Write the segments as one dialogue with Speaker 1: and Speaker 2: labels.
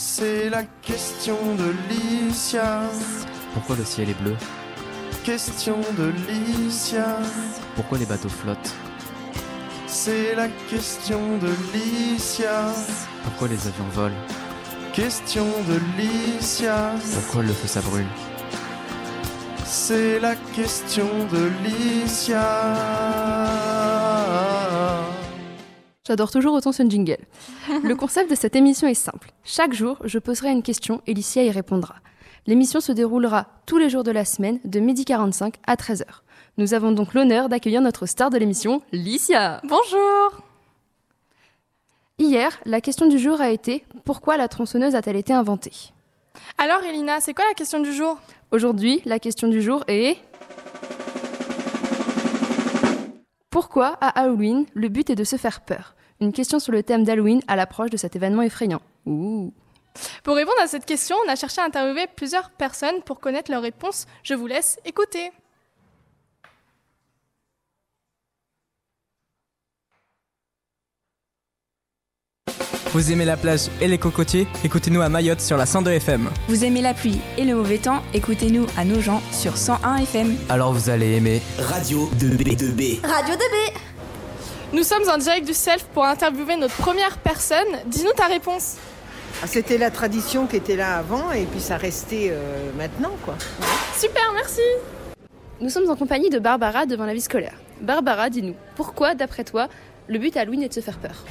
Speaker 1: C'est la question de Licia.
Speaker 2: Pourquoi le ciel est bleu?
Speaker 1: Question de Licia.
Speaker 2: Pourquoi les bateaux flottent?
Speaker 1: C'est la question de Licia.
Speaker 2: Pourquoi les avions volent?
Speaker 1: Question de Licia.
Speaker 2: Pourquoi le feu ça brûle?
Speaker 1: C'est la question de Licia.
Speaker 3: J'adore toujours autant ce jingle. Le concept de cette émission est simple. Chaque jour, je poserai une question et Licia y répondra. L'émission se déroulera tous les jours de la semaine de 12h45 à 13h. Nous avons donc l'honneur d'accueillir notre star de l'émission, Licia.
Speaker 4: Bonjour
Speaker 3: Hier, la question du jour a été pourquoi la tronçonneuse a-t-elle été inventée?
Speaker 4: Alors Elina, c'est quoi la question du jour?
Speaker 3: Aujourd'hui, la question du jour est Pourquoi à Halloween, le but est de se faire peur? Une question sur le thème d'Halloween à l'approche de cet événement effrayant. Ouh.
Speaker 4: Pour répondre à cette question, on a cherché à interviewer plusieurs personnes pour connaître leurs réponses. Je vous laisse écouter.
Speaker 5: Vous aimez la plage et les cocotiers? Écoutez-nous à Mayotte sur la 102 FM.
Speaker 6: Vous aimez la pluie et le mauvais temps? Écoutez-nous à Nogent sur 101 FM.
Speaker 2: Alors vous allez aimer
Speaker 7: Radio 2B2B.
Speaker 8: Radio 2B.
Speaker 4: Nous sommes en direct du self pour interviewer notre première personne. Dis-nous ta réponse.
Speaker 9: Ah, C'était la tradition qui était là avant et puis ça restait euh, maintenant quoi.
Speaker 4: Super, merci.
Speaker 3: Nous sommes en compagnie de Barbara devant la vie scolaire. Barbara, dis-nous, pourquoi, d'après toi, le but à Halloween est de se faire peur?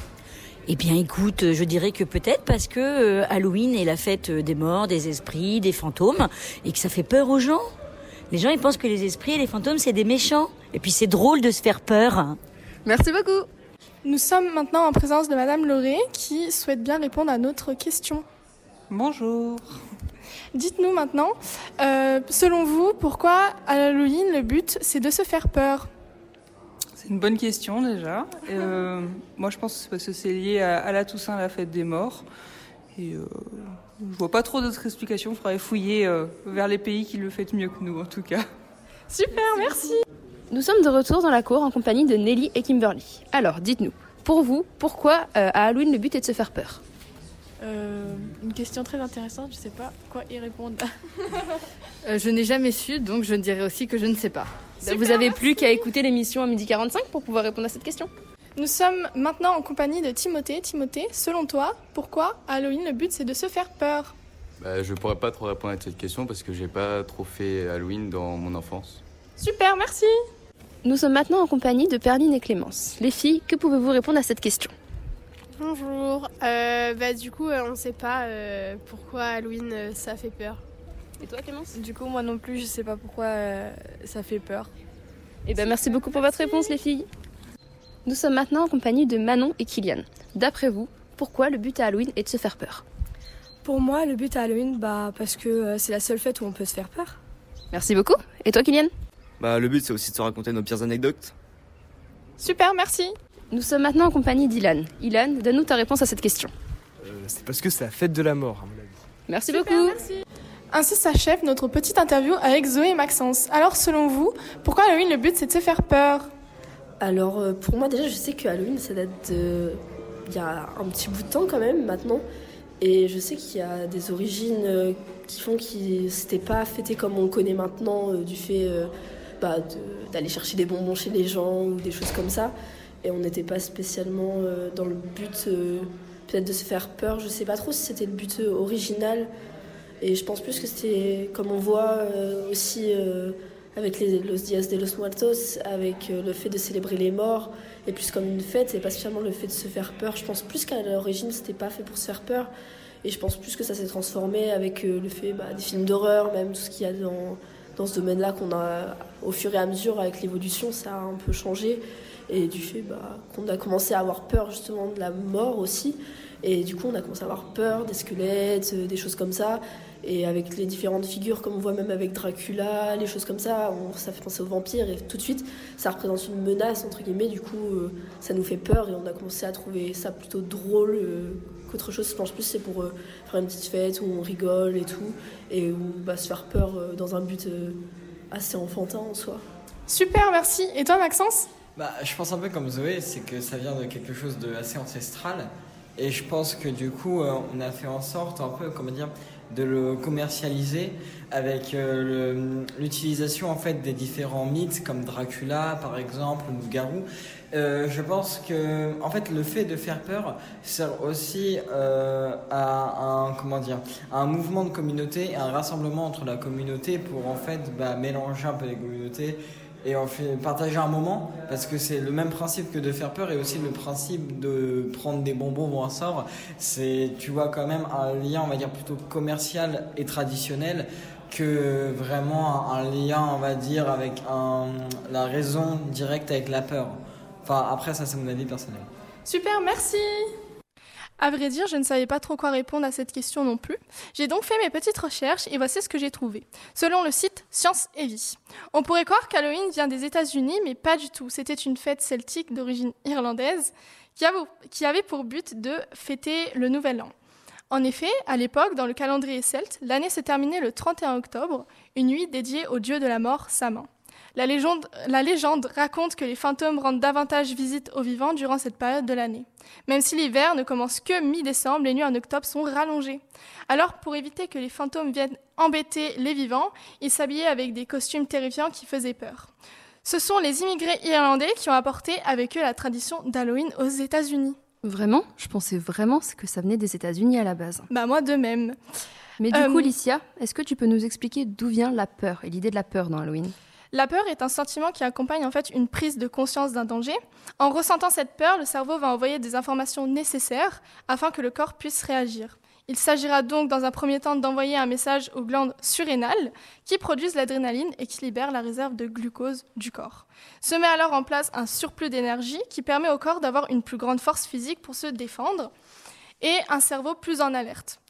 Speaker 10: Eh bien, écoute, je dirais que peut-être parce que euh, Halloween est la fête des morts, des esprits, des fantômes, et que ça fait peur aux gens. Les gens, ils pensent que les esprits et les fantômes, c'est des méchants. Et puis, c'est drôle de se faire peur.
Speaker 3: Merci beaucoup.
Speaker 4: Nous sommes maintenant en présence de Madame Lauré qui souhaite bien répondre à notre question.
Speaker 11: Bonjour.
Speaker 4: Dites-nous maintenant, euh, selon vous, pourquoi à Halloween le but c'est de se faire peur?
Speaker 11: C'est une bonne question déjà. Euh, moi je pense que c'est parce que c'est lié à, à la Toussaint, la fête des morts. Et euh, je vois pas trop d'autres explications. Il faudrait fouiller euh, vers les pays qui le font mieux que nous en tout cas.
Speaker 4: Super, merci.
Speaker 3: Nous sommes de retour dans la cour en compagnie de Nelly et Kimberly. Alors, dites-nous, pour vous, pourquoi euh, à Halloween le but est de se faire peur?
Speaker 12: Euh, une question très intéressante, je sais pas quoi y répondre. Euh, je n'ai jamais su, donc je dirais aussi que je ne sais pas.
Speaker 3: Bah, Vous avez plus qu'à écouter l'émission à 12h45 pour pouvoir répondre à cette question.
Speaker 4: Nous sommes maintenant en compagnie de Timothée. Timothée, selon toi, pourquoi à Halloween le but c'est de se faire peur?
Speaker 13: Bah, je pourrais pas trop répondre à cette question parce que j'ai pas trop fait Halloween dans mon enfance.
Speaker 4: Super, merci.
Speaker 3: Nous sommes maintenant en compagnie de Perline et Clémence. Les filles, que pouvez-vous répondre à cette question?
Speaker 14: Bonjour. Euh, bah, du coup, euh, on ne sait pas euh, pourquoi Halloween euh, ça fait peur.
Speaker 3: Et toi, Clémence?
Speaker 12: Du coup, moi non plus, je sais pas pourquoi euh, ça fait peur.
Speaker 3: Eh ben, merci beaucoup pour votre réponse, les filles. Nous sommes maintenant en compagnie de Manon et Kylian. D'après vous, pourquoi le but à Halloween est de se faire peur?
Speaker 15: Pour moi, le but à Halloween, bah, parce que euh, c'est la seule fête où on peut se faire peur.
Speaker 3: Merci beaucoup. Et toi, Kylian?
Speaker 16: Bah, le but, c'est aussi de se raconter nos pires anecdotes.
Speaker 4: Super, merci.
Speaker 3: Nous sommes maintenant en compagnie d'Ilan. Ilan, donne-nous ta réponse à cette question.
Speaker 17: Euh, c'est parce que c'est la fête de la mort, à mon avis.
Speaker 3: Merci
Speaker 4: Super,
Speaker 3: beaucoup.
Speaker 4: merci. Ainsi s'achève notre petite interview avec Zoé et Maxence. Alors, selon vous, pourquoi Halloween le but c'est de se faire peur?
Speaker 8: Alors, euh, pour moi, déjà, je sais que Halloween, ça date de. Il y a un petit bout de temps quand même maintenant. Et je sais qu'il y a des origines euh, qui font que c'était pas fêté comme on le connaît maintenant, du fait bah, d'aller chercher des bonbons chez les gens ou des choses comme ça. Et on n'était pas spécialement euh, dans le but euh, peut-être de se faire peur. Je sais pas trop si c'était le but euh, original. Et je pense plus que c'était comme on voit aussi avec les Los Dias de los Muertos, avec le fait de célébrer les morts, et plus comme une fête, et pas spécialement le fait de se faire peur. Je pense plus qu'à l'origine, c'était pas fait pour se faire peur. Et je pense plus que ça s'est transformé avec le fait bah, des films d'horreur, même tout ce qu'il y a dans, dans ce domaine-là, qu'on a au fur et à mesure, avec l'évolution, ça a un peu changé. Et du fait bah, qu'on a commencé à avoir peur justement de la mort aussi. Et du coup, on a commencé à avoir peur des squelettes, euh, des choses comme ça. Et avec les différentes figures, comme on voit même avec Dracula, les choses comme ça, on- ça fait penser aux vampires. Et tout de suite, ça représente une menace, entre guillemets. Du coup, euh, ça nous fait peur et on a commencé à trouver ça plutôt drôle euh, qu'autre chose. Je pense plus c'est pour euh, faire une petite fête où on rigole et tout. Et où bah, se faire peur euh, dans un but euh, assez enfantin en soi.
Speaker 4: Super, merci. Et toi, Maxence?
Speaker 18: Bah, je pense un peu comme Zoé, c'est que ça vient de quelque chose de assez ancestral Et je pense que du coup, euh, on a fait en sorte un peu, comment dire, de le commercialiser avec euh, l'utilisation en fait des différents mythes comme Dracula par exemple, ou Loup-garou. Euh, je pense que en fait le fait de faire peur sert aussi euh, à un comment dire à un mouvement de communauté, un rassemblement entre la communauté pour en fait bah, mélanger un peu les communautés et en fait partager un moment parce que c'est le même principe que de faire peur et aussi le principe de prendre des bonbons ou un sort c'est tu vois quand même un lien on va dire plutôt commercial et traditionnel que vraiment un, lien on va dire avec la raison directe avec la peur. Enfin après ça c'est mon avis personnel.
Speaker 4: Super, merci À vrai dire, je ne savais pas trop quoi répondre à cette question non plus. J'ai donc fait mes petites recherches et voici ce que j'ai trouvé. Selon le site Science et Vie, on pourrait croire qu'Halloween vient des États-Unis, mais pas du tout. C'était une fête celtique d'origine irlandaise qui avait, pour but de fêter le Nouvel An. En effet, à l'époque, dans le calendrier celte, l'année se terminait le 31 octobre, une nuit dédiée au dieu de la mort, Saman. La légende, la légende raconte que les fantômes rendent davantage visite aux vivants durant cette période de l'année. Même si l'hiver ne commence que mi-décembre, les nuits en octobre sont rallongées. Alors, pour éviter que les fantômes viennent embêter les vivants, ils s'habillaient avec des costumes terrifiants qui faisaient peur. Ce sont les immigrés irlandais qui ont apporté avec eux la tradition d'Halloween aux États-Unis.
Speaker 3: Vraiment? Je pensais vraiment que ça venait des États-Unis à la base.
Speaker 4: Bah moi de même.
Speaker 3: Mais du
Speaker 4: Euh,
Speaker 3: coup, Licia, est-ce que tu peux nous expliquer d'où vient la peur et l'idée de la peur dans Halloween?
Speaker 4: La peur est un sentiment qui accompagne en fait une prise de conscience d'un danger. En ressentant cette peur, le cerveau va envoyer des informations nécessaires afin que le corps puisse réagir. Il s'agira donc dans un premier temps d'envoyer un message aux glandes surrénales qui produisent l'adrénaline et qui libèrent la réserve de glucose du corps. Se met alors en place un surplus d'énergie qui permet au corps d'avoir une plus grande force physique pour se défendre et un cerveau plus en alerte.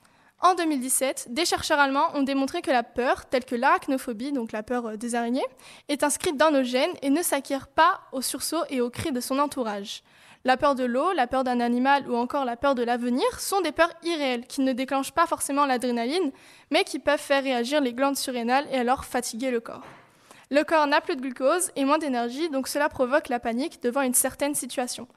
Speaker 4: En 2017, des chercheurs allemands ont démontré que la peur, telle que l'arachnophobie, donc la peur euh, des araignées, est inscrite dans nos gènes et ne s'acquiert pas au sursaut et aux cris de son entourage. La peur de l'eau, la peur d'un animal ou encore la peur de l'avenir sont des peurs irréelles qui ne déclenchent pas forcément l'adrénaline, mais qui peuvent faire réagir les glandes surrénales et alors fatiguer le corps. Le corps n'a plus de glucose et moins d'énergie, donc cela provoque la panique devant une certaine situation.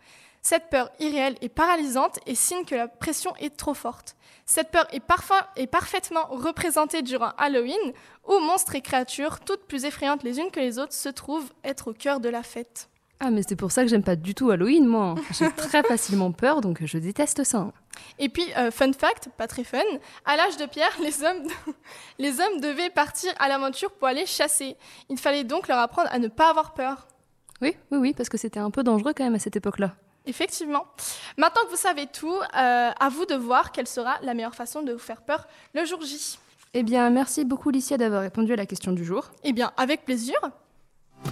Speaker 4: Cette peur irréelle est paralysante et signe que la pression est trop forte. Cette peur est, parfois, est parfaitement représentée durant Halloween, où monstres et créatures, toutes plus effrayantes les unes que les autres, se trouvent être au cœur de la fête.
Speaker 3: Ah, mais c'est pour ça que j'aime pas du tout Halloween, moi. J'ai très facilement peur, donc je déteste ça.
Speaker 4: Et puis, euh, fun fact, pas très fun, à l'âge de pierre, les hommes, les hommes devaient partir à l'aventure pour aller chasser. Il fallait donc leur apprendre à ne pas avoir peur.
Speaker 3: Oui, oui, oui, parce que c'était un peu dangereux quand même à cette époque-là.
Speaker 4: Effectivement. Maintenant que vous savez tout, euh, à vous de voir quelle sera la meilleure façon de vous faire peur le jour J.
Speaker 3: Eh bien, merci beaucoup, Licia, d'avoir répondu à la question du jour.
Speaker 4: Eh bien, avec plaisir.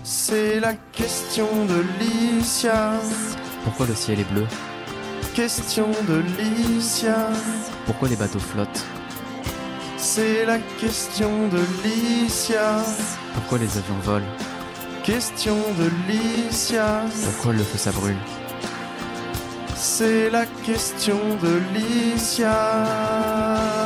Speaker 1: C'est la question de Licia.
Speaker 2: Pourquoi le ciel est bleu?
Speaker 1: Question de Licia.
Speaker 2: Pourquoi les bateaux flottent?
Speaker 1: C'est la question de Licia.
Speaker 2: Pourquoi les avions volent?
Speaker 1: Question de Licia.
Speaker 2: Pourquoi le feu ça brûle?
Speaker 1: C'est la question de Licia.